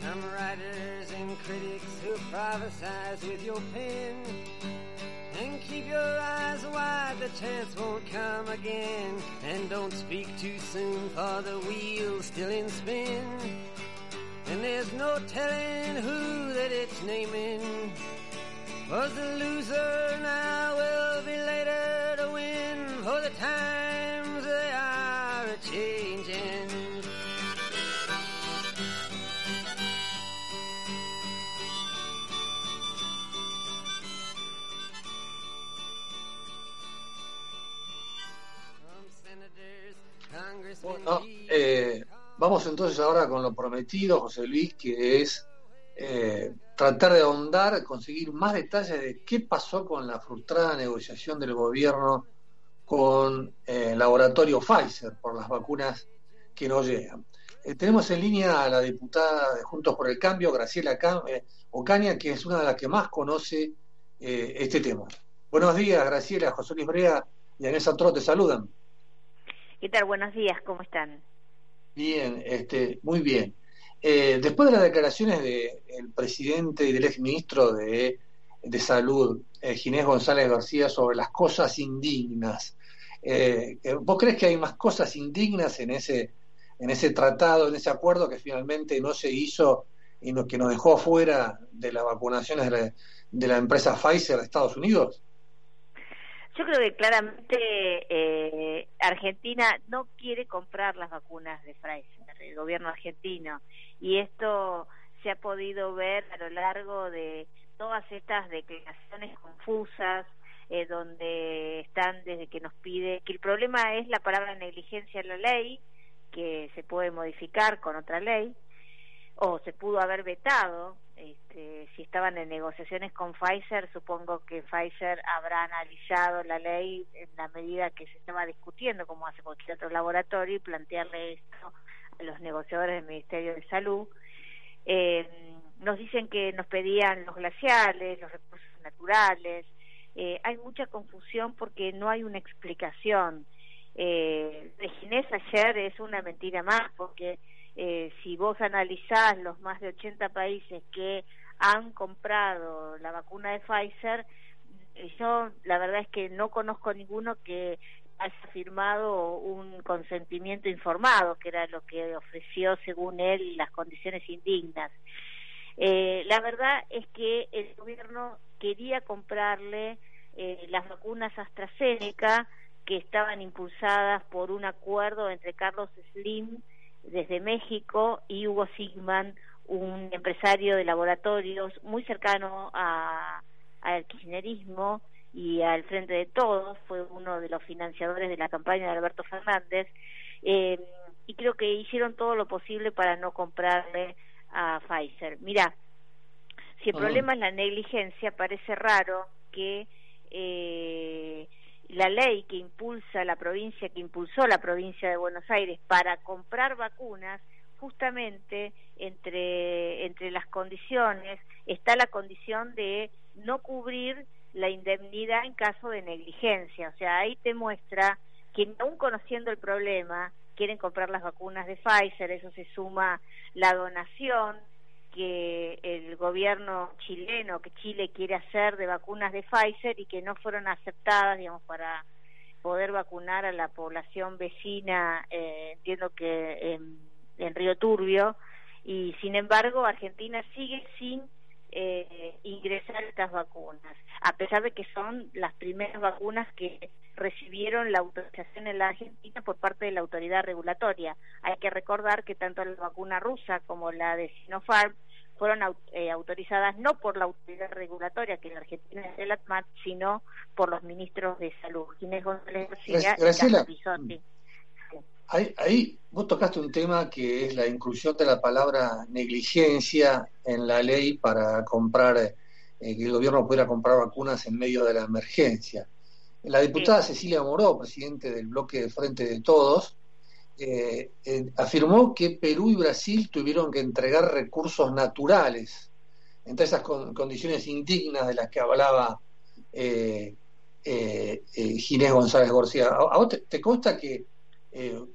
Some writers and critics who prophesize with your pen and keep your eyes wide, the chance won't come again. And don't speak too soon, for the wheel's still in spin. And there's no telling who that it's naming. Was the loser now will be later
Eh, vamos entonces ahora con lo prometido, José Luis, que es eh, tratar de ahondar, conseguir más detalles de qué pasó con la frustrada negociación del gobierno con eh, el laboratorio Pfizer por las vacunas que no llegan. Eh, tenemos en línea a la diputada de Juntos por el Cambio, Graciela Ocaña, que es una de las que más conoce este tema. Buenos días, Graciela, José Luis Brea y Anés Atro te saludan.
¿Qué tal? Buenos días, ¿cómo están?
Bien, este, muy bien. Eh, después de las declaraciones del presidente y del exministro de, de Salud, eh, Ginés González García, sobre las cosas indignas, eh, ¿vos crees que hay más cosas indignas en ese, en ese tratado, en ese acuerdo que finalmente no se hizo y que nos dejó afuera de las vacunaciones de la, de la empresa Pfizer de Estados Unidos?
Yo creo que claramente eh, Argentina no quiere comprar las vacunas de Pfizer, el gobierno argentino, y esto se ha podido ver a lo largo de todas estas declaraciones confusas, eh, donde están desde que nos pide que el problema es la palabra negligencia en la ley, que se puede modificar con otra ley, o se pudo haber vetado este, si estaban en negociaciones con Pfizer, supongo que Pfizer habrá analizado la ley en la medida que se estaba discutiendo, como hace cualquier otro laboratorio, y plantearle esto a los negociadores del Ministerio de Salud. Eh, nos dicen que nos pedían los glaciales, los recursos naturales. Eh, hay mucha confusión porque no hay una explicación. Eh, de Ginés ayer es una mentira más porque eh, si vos analizás los más de 80 países que han comprado la vacuna de Pfizer, eh, yo la verdad es que no conozco ninguno que haya firmado un consentimiento informado, que era lo que ofreció según él las condiciones indignas. Eh, la verdad es que el gobierno quería comprarle eh, las vacunas AstraZeneca que estaban impulsadas por un acuerdo entre Carlos Slim desde México y Hugo Sigman, un empresario de laboratorios muy cercano al kirchnerismo y al Frente de Todos, fue uno de los financiadores de la campaña de Alberto Fernández, eh, y creo que hicieron todo lo posible para no comprarle a Pfizer. Mira, si el problema es la negligencia, parece raro que eh, la ley que impulsa la provincia, que impulsó la provincia de Buenos Aires para comprar vacunas, justamente entre, entre las condiciones está la condición de no cubrir la indemnidad en caso de negligencia. O sea, ahí te muestra que aún conociendo el problema, quieren comprar las vacunas de Pfizer, eso se suma la donación, que el gobierno chileno, que Chile quiere hacer de vacunas de Pfizer y que no fueron aceptadas, digamos, para poder vacunar a la población vecina, eh, entiendo que en, Río Turbio, y sin embargo Argentina sigue sin eh, ingresar estas vacunas, a pesar de que son las primeras vacunas que recibieron la autorización en la Argentina por parte de la autoridad regulatoria. Hay que recordar que tanto la vacuna rusa como la de Sinopharm fueron eh, autorizadas no por la autoridad regulatoria, que en la Argentina es el ATMAT, sino por los ministros de salud, Ginés González García
y ahí, ahí vos tocaste un tema que es la inclusión de la palabra negligencia en la ley para comprar, eh, que el gobierno pudiera comprar vacunas en medio de la emergencia. La diputada Cecilia Moró, presidente del bloque de Frente de Todos, eh, eh, afirmó que Perú y Brasil tuvieron que entregar recursos naturales, entre esas condiciones indignas de las que hablaba eh, Ginés González García. ¿A, vos te, consta que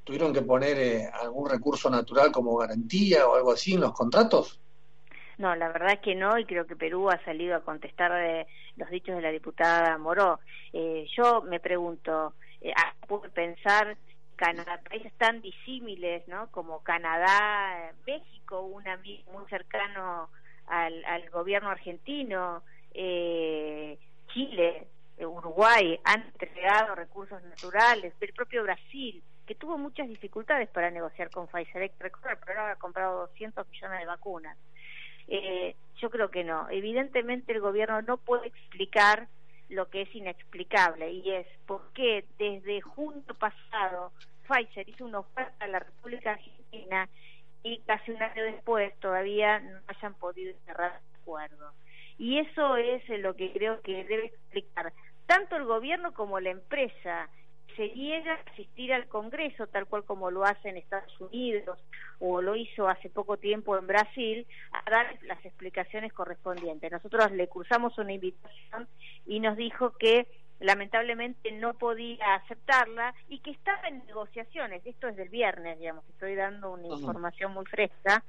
tuvieron que poner algún recurso natural como garantía o algo así en los contratos?
No, la verdad es que no, y creo que Perú ha salido a contestar de los dichos de la diputada Moró. Eh, yo me pregunto, eh, ¿puedo pensar Canadá, países tan disímiles, ¿no? Como Canadá, México, un amigo muy cercano al, gobierno argentino, eh, Chile, Uruguay han entregado recursos naturales, el propio Brasil, que tuvo muchas dificultades para negociar con Pfizer, recordar, pero ahora ha comprado 200 millones de vacunas. Eh, yo creo que no. Evidentemente el gobierno no puede explicar lo que es inexplicable y es por qué desde junio pasado Pfizer hizo una oferta a la República Argentina y casi un año después todavía no hayan podido cerrar el acuerdo. Y eso es lo que creo que debe explicar tanto el gobierno como la empresa se niega a asistir al Congreso, tal cual como lo hace en Estados Unidos o lo hizo hace poco tiempo en Brasil, a dar las explicaciones correspondientes. Nosotros le cursamos una invitación y nos dijo que lamentablemente no podía aceptarla y que estaba en negociaciones. Esto es del viernes, digamos, estoy dando una información muy fresca.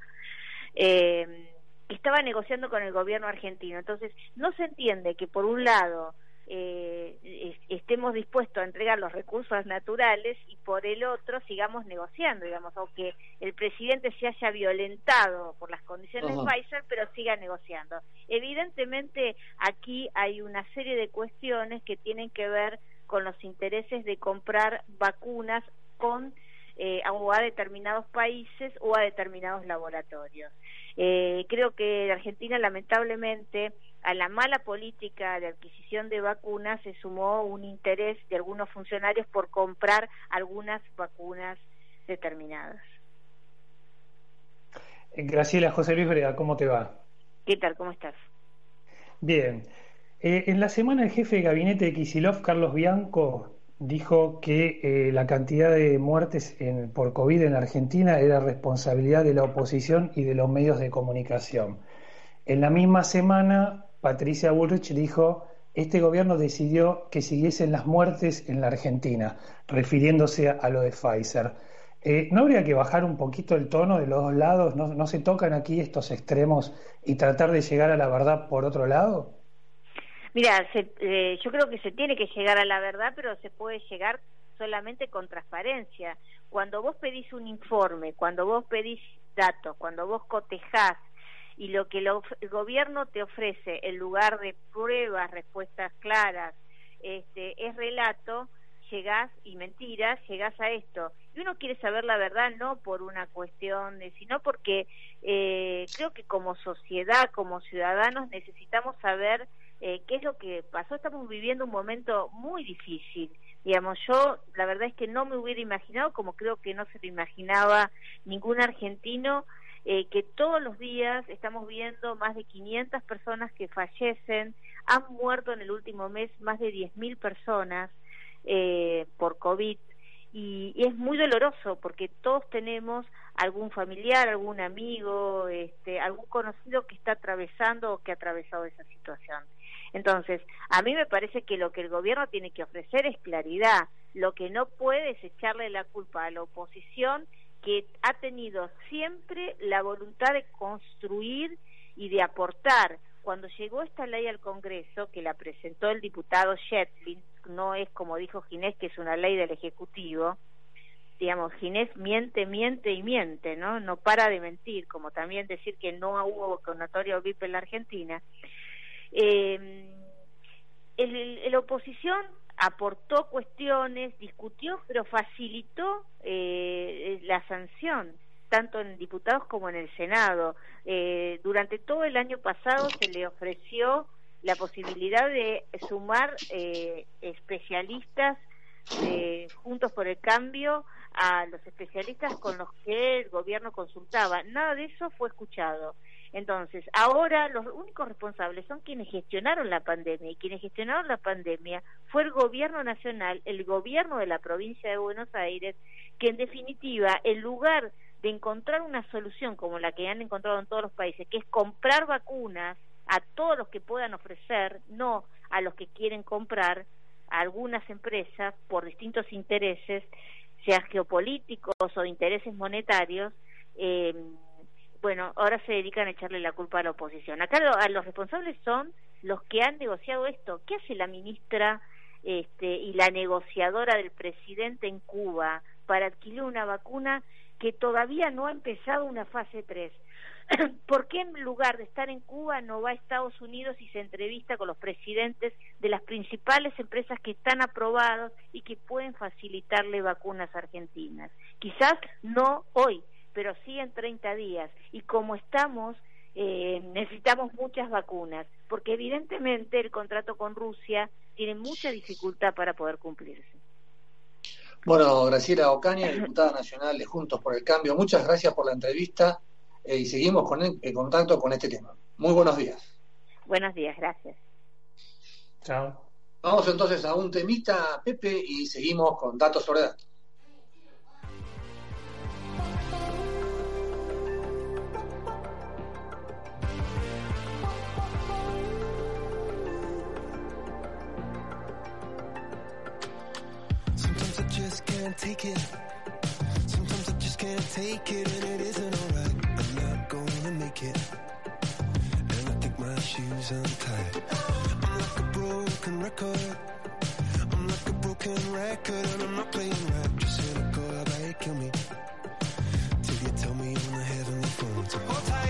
Eh, estaba negociando con el gobierno argentino. Entonces, no se entiende que por un lado eh, estemos dispuestos a entregar los recursos naturales y por el otro sigamos negociando, digamos, aunque el presidente se haya violentado por las condiciones de Pfizer, pero siga negociando. Evidentemente aquí hay una serie de cuestiones que tienen que ver con los intereses de comprar vacunas con eh, o a determinados países o a determinados laboratorios. Eh, creo que Argentina lamentablemente a la mala política de adquisición de vacunas se sumó un interés de algunos funcionarios por comprar algunas vacunas determinadas.
Eh, Graciela José Luis Breda, ¿cómo te va?
¿Qué tal? ¿Cómo estás?
Bien. Eh, en la semana el jefe de gabinete de Kisilov, Carlos Bianco, dijo que eh, la cantidad de muertes en, por COVID en Argentina era responsabilidad de la oposición y de los medios de comunicación. En la misma semana, Patricia Bullrich dijo, este gobierno decidió que siguiesen las muertes en la Argentina, refiriéndose a, lo de Pfizer. Eh, ¿No habría que bajar un poquito el tono de los dos lados? ¿No, se tocan aquí estos extremos y tratar de llegar a la verdad por otro lado?
Mira, eh, yo creo que se tiene que llegar a la verdad, pero se puede llegar solamente con transparencia. Cuando vos pedís un informe, cuando vos pedís datos, cuando vos cotejás y lo que el gobierno te ofrece en lugar de pruebas, respuestas claras, este, es relato, llegás y mentiras, llegás a esto. Y uno quiere saber la verdad no por una cuestión de, sino porque eh, creo que como sociedad, como ciudadanos, necesitamos saber eh, qué es lo que pasó. Estamos viviendo un momento muy difícil. Digamos, yo la verdad es que no me hubiera imaginado, como creo que no se lo imaginaba ningún argentino, eh, que todos los días estamos viendo más de 500 personas que fallecen, han muerto en el último mes más de 10.000 personas eh, por COVID y, es muy doloroso porque todos tenemos algún familiar, algún amigo, este, algún conocido que está atravesando o que ha atravesado esa situación. Entonces, a mí me parece que lo que el gobierno tiene que ofrecer es claridad. Lo que no puede es echarle la culpa a la oposición que ha tenido siempre la voluntad de construir y de aportar. Cuando llegó esta ley al Congreso, que la presentó el diputado Shetlin, no es como dijo Ginés, que es una ley del Ejecutivo, digamos, Ginés miente, miente y miente, ¿no? No para de mentir, como también decir que no hubo vacunatorio VIP en la Argentina. Eh, el, la oposición aportó cuestiones, discutió, pero facilitó eh, la sanción, tanto en diputados como en el Senado. Eh, durante todo el año pasado se le ofreció la posibilidad de sumar eh, especialistas Juntos por el Cambio a los especialistas con los que el gobierno consultaba. Nada de eso fue escuchado. Entonces, ahora los únicos responsables son quienes gestionaron la pandemia y quienes gestionaron la pandemia fue el gobierno nacional, el gobierno de la provincia de Buenos Aires, que en definitiva, en lugar de encontrar una solución como la que han encontrado en todos los países, que es comprar vacunas a todos los que puedan ofrecer, no a los que quieren comprar, a algunas empresas por distintos intereses, sea geopolíticos o intereses monetarios, eh, bueno, ahora se dedican a echarle la culpa a la oposición. Acá a los responsables son los que han negociado esto. ¿Qué hace la ministra este, y la negociadora del presidente en Cuba para adquirir una vacuna que todavía no ha empezado una fase 3? ¿Por qué en lugar de estar en Cuba no va a Estados Unidos y se entrevista con los presidentes de las principales empresas que están aprobados y que pueden facilitarle vacunas argentinas? Quizás no hoy, pero sí en 30 días. Y como estamos, eh, necesitamos muchas vacunas, porque evidentemente el contrato con Rusia tiene mucha dificultad para poder cumplirse.
Bueno, Graciela Ocaña, diputada nacional de Juntos por el Cambio, muchas gracias por la entrevista eh, y seguimos con en contacto con este tema. Muy buenos días.
Buenos días, gracias.
Chao.
Vamos entonces a un temita, Pepe, y seguimos con datos sobre datos.
Can't take it. Sometimes I just can't take it, and it isn't alright. I'm not gonna make it. And I think my shoes untied. I'm like a broken record. I'm like a broken record, and I'm not playing right. Just cynical, how they kill me. Till you tell me on the heavenly phone to hold tight.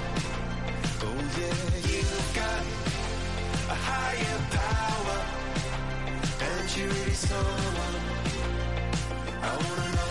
You're really someone I wanna know.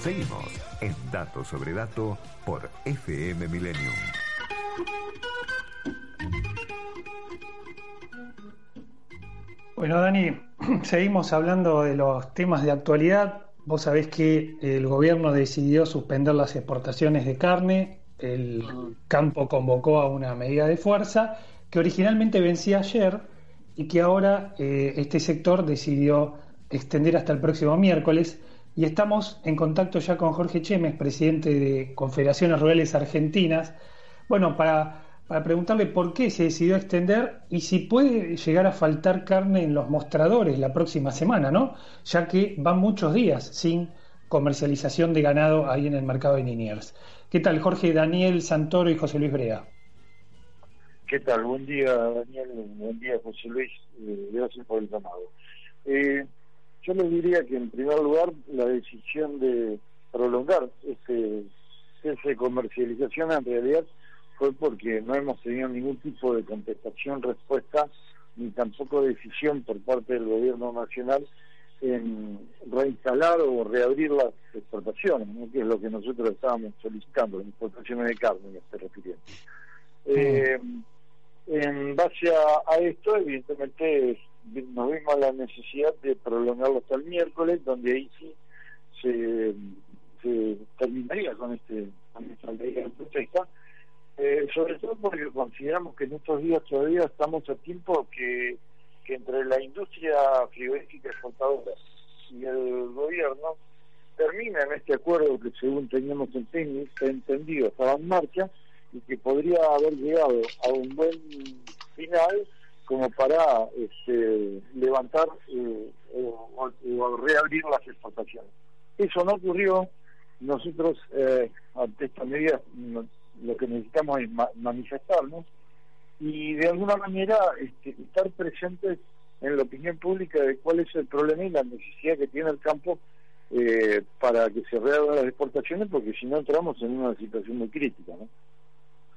Seguimos en Dato sobre Dato por FM Millennium.
Bueno, Dani, seguimos hablando de los temas de actualidad. Vos sabés que el gobierno decidió suspender las exportaciones de carne. El campo convocó a una medida de fuerza que originalmente vencía ayer y que ahora eh, este sector decidió extender hasta el próximo miércoles. Y estamos en contacto ya con Jorge Chemes, presidente de Confederaciones Rurales Argentinas, bueno, para, para preguntarle por qué se decidió extender y si puede llegar a faltar carne en los mostradores la próxima semana, ¿no? Ya que van muchos días sin comercialización de ganado ahí en el mercado de Liniers. ¿Qué tal, Jorge, Daniel Santoro y José Luis Brea?
¿Qué tal? Buen día, Daniel. Buen día, José Luis. Eh, gracias por el llamado. Eh, yo les diría que, en primer lugar, la decisión de prolongar este cese de comercialización en realidad fue porque no hemos tenido ningún tipo de contestación, respuesta, ni tampoco decisión por parte del gobierno nacional en reinstalar o reabrir las exportaciones, ¿no? que es lo que nosotros estábamos solicitando, las exportaciones de carne, me estoy refiriendo. Eh, en base a, a esto, evidentemente, nos vimos la necesidad de prolongarlo hasta el miércoles, donde ahí sí se, terminaría con, este, con esta ley protesta, eh, sobre todo porque consideramos que en estos días todavía estamos a tiempo que, que entre la industria frigorífica exportadora y el gobierno terminen este acuerdo que según teníamos entendido estaba en marcha y que podría haber llegado a un buen final como para este, levantar eh, o, reabrir las exportaciones. Eso no ocurrió. Nosotros, eh, ante esta medida, lo que necesitamos es ma- manifestarnos y de alguna manera este, estar presentes en la opinión pública de cuál es el problema y la necesidad que tiene el campo eh, para que se reabran las exportaciones, porque si no entramos en una situación muy crítica. ¿no?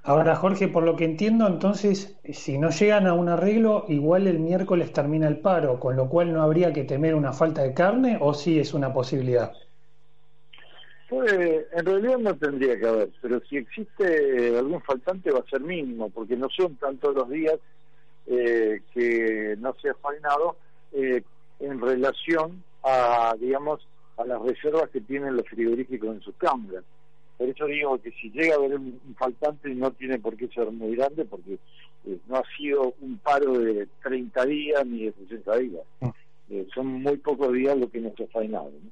Ahora, Jorge, por lo que entiendo, entonces, si no llegan a un arreglo, igual el miércoles termina el paro, con lo cual no habría que temer una falta de carne, o sí es una posibilidad.
Pues, en realidad no tendría que haber, pero si existe eh, algún faltante va a ser mínimo, porque no son tantos los días eh, que no se ha faenado eh, en relación a, digamos, a las reservas que tienen los frigoríficos en sus cámaras. Por eso digo que si llega a haber un, faltante no tiene por qué ser muy grande, porque eh, no ha sido un paro de 30 días ni de 60 días. Eh, son muy pocos días lo que no se ha faenado. ¿no?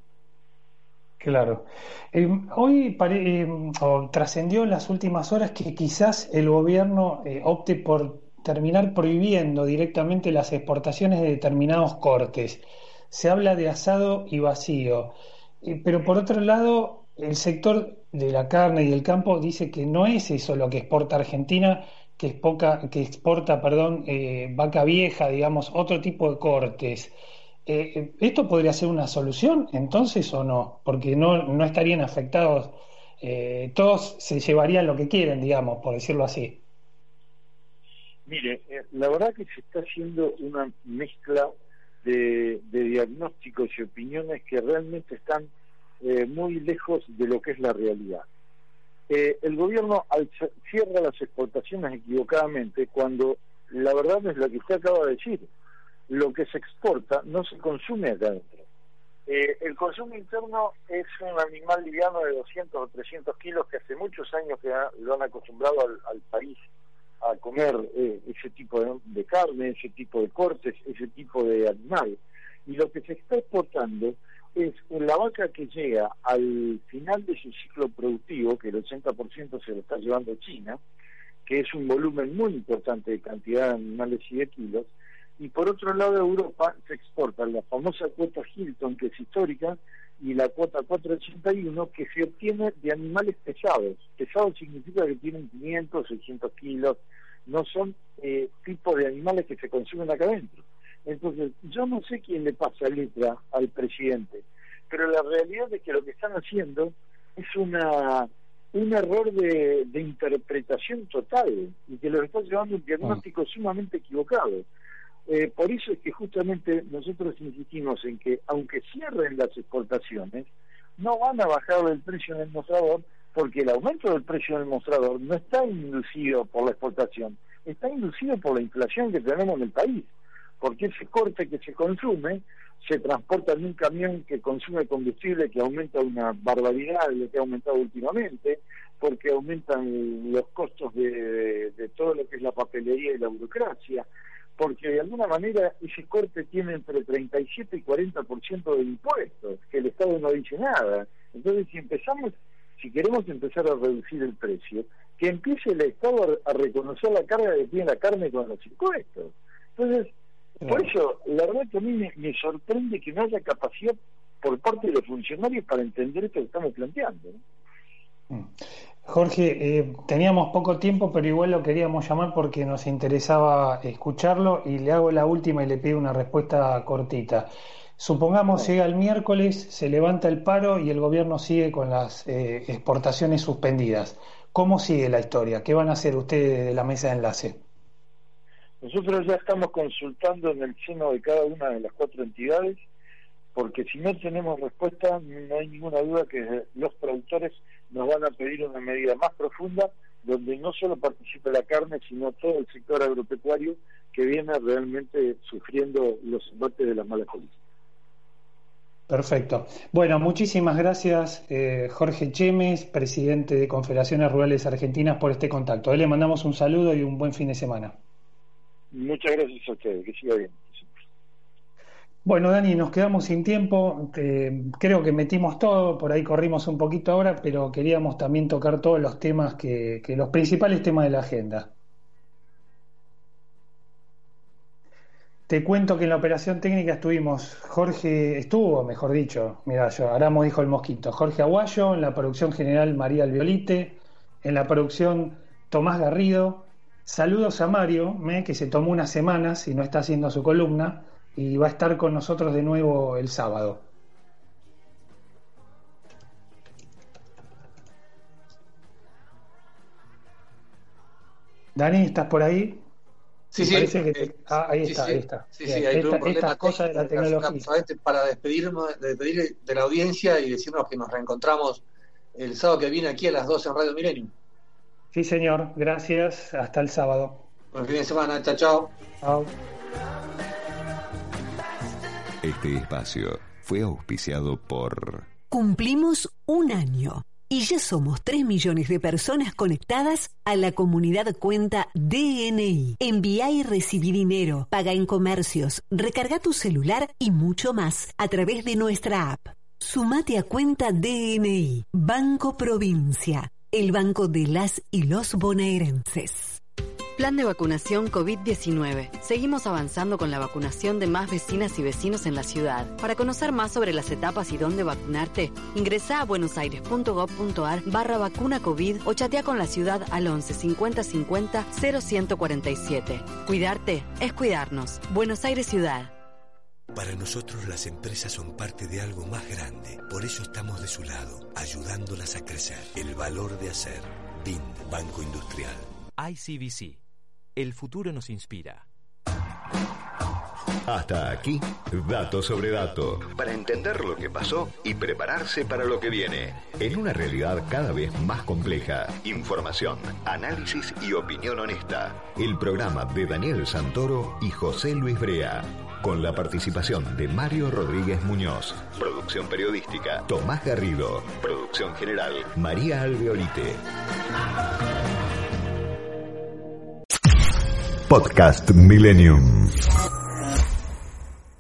Claro. Eh, hoy pare- eh, o trascendió en las últimas horas que quizás el gobierno opte por terminar prohibiendo directamente las exportaciones de determinados cortes. Se habla de asado y vacío. Pero por otro lado, el sector de la carne y del campo dice que no es eso lo que exporta Argentina, que, es poca, que exporta, perdón, eh, vaca vieja, digamos, otro tipo de cortes. Eh, ¿esto podría ser una solución entonces o no? Porque no, no estarían afectados, eh, todos se llevarían lo que quieren, digamos, por decirlo así.
Mire, eh, la verdad que se está haciendo una mezcla de, de diagnósticos y opiniones que realmente están eh, muy lejos de lo que es la realidad. Eh, el gobierno cierra las exportaciones equivocadamente cuando la verdad es lo que usted acaba de decir. Lo que se exporta no se consume acá adentro. Eh, el consumo interno es un animal liviano de 200 o 300 kilos que hace muchos años que lo han acostumbrado al, al país a comer eh, ese tipo de, de carne, ese tipo de cortes, ese tipo de animal. Y lo que se está exportando es la vaca que llega al final de su ciclo productivo, que el 80% se lo está llevando China, que es un volumen muy importante de cantidad de animales y de kilos, y por otro lado Europa se exporta la famosa cuota Hilton, que es histórica, y la cuota 481, que se obtiene de animales pesados. Pesados significa que tienen 500, 600 kilos, no son eh, tipos de animales que se consumen acá adentro. Entonces, yo no sé quién le pasa letra al presidente, pero la realidad es que lo que están haciendo es una un error de, de interpretación total y que los está llevando un diagnóstico sumamente equivocado. Eh, por eso es que justamente nosotros insistimos en que aunque cierren las exportaciones, no van a bajar el precio en el mostrador porque el aumento del precio en el mostrador no está inducido por la exportación, está inducido por la inflación que tenemos en el país, porque ese corte que se consume se transporta en un camión que consume combustible que aumenta una barbaridad de lo que ha aumentado últimamente, porque aumentan los costos de, todo lo que es la papelería y la burocracia, porque de alguna manera ese corte tiene entre 37 y 40% de impuestos, que el Estado no dice nada. Entonces, si empezamos, si queremos empezar a reducir el precio, que empiece el Estado a, a reconocer la carga que tiene la carne con los impuestos. Entonces, por eso, la verdad que a mí me, me sorprende que no haya capacidad por parte de los funcionarios para entender esto que estamos planteando. ¿no?
Jorge, eh, teníamos poco tiempo, pero igual lo queríamos llamar porque nos interesaba escucharlo y le hago la última y le pido una respuesta cortita. Supongamos llega el miércoles, se levanta el paro y el gobierno sigue con las eh, exportaciones suspendidas. ¿Cómo sigue la historia? ¿Qué van a hacer ustedes de la mesa de enlace?
Nosotros ya estamos consultando en el seno de cada una de las cuatro entidades, porque si no tenemos respuesta, no hay ninguna duda que los productores nos van a pedir una medida más profunda, donde no solo participe la carne, sino todo el sector agropecuario que viene realmente sufriendo los embates de las malas políticas.
Perfecto. Bueno, muchísimas gracias eh, Jorge Chemes, presidente de Confederaciones Rurales Argentinas, por este contacto. A él le mandamos un saludo y un buen fin de semana.
Muchas gracias a ustedes, que siga bien.
Bueno, Dani, nos quedamos sin tiempo. Creo que metimos todo, por ahí corrimos un poquito ahora, pero queríamos también tocar todos los temas que, que los principales temas de la agenda. Te cuento que en la operación técnica estuvimos, Jorge, estuvo, mejor dicho, mira, yo, Aramo dijo el mosquito, Jorge Aguayo, en la producción general María Albiolite, en la producción Tomás Garrido. Saludos a Mario, me, que se tomó unas semanas y no está haciendo su columna, y va a estar con nosotros de nuevo el sábado. Dani, ¿estás por ahí?
Sí, sí.
Que ah, ahí
sí,
está,
sí.
ahí está.
Sí, sí, hay
Esta-
un problema
de la tecnología.
solamente para despedirnos, despedir de la audiencia y decirnos que nos reencontramos el sábado que viene aquí a las 12 en Radio Milenio.
Sí, señor. Gracias. Hasta el sábado.
Buen fin de semana. Chao, chao.
Chao.
Este espacio fue auspiciado por
Cumplimos un año y ya somos 3 millones de personas conectadas a la comunidad cuenta DNI. Envía y recibí dinero, paga en comercios, recarga tu celular y mucho más a través de nuestra app. Sumate a cuenta DNI, Banco Provincia, el banco de las y los bonaerenses.
Plan de vacunación COVID-19. Seguimos avanzando con la vacunación de más vecinas y vecinos en la ciudad. Para conocer más sobre las etapas y dónde vacunarte, ingresa a buenosaires.gov.ar barra vacuna COVID o chatea con la ciudad al 11 50 50 0147. Cuidarte es cuidarnos. Buenos Aires Ciudad.
Para nosotros las empresas son parte de algo más grande. Por eso estamos de su lado, ayudándolas a crecer. El valor de hacer. BIND, Banco Industrial.
ICBC. El futuro nos inspira.
Hasta aquí, dato sobre dato, para entender lo que pasó y prepararse para lo que viene, en una realidad cada vez más compleja. Información, análisis y opinión honesta. El programa de Daniel Santoro y José Luis Brea, con la participación de Mario Rodríguez Muñoz, producción periodística, Tomás Garrido, producción general, María Alveolite. Podcast Millennium.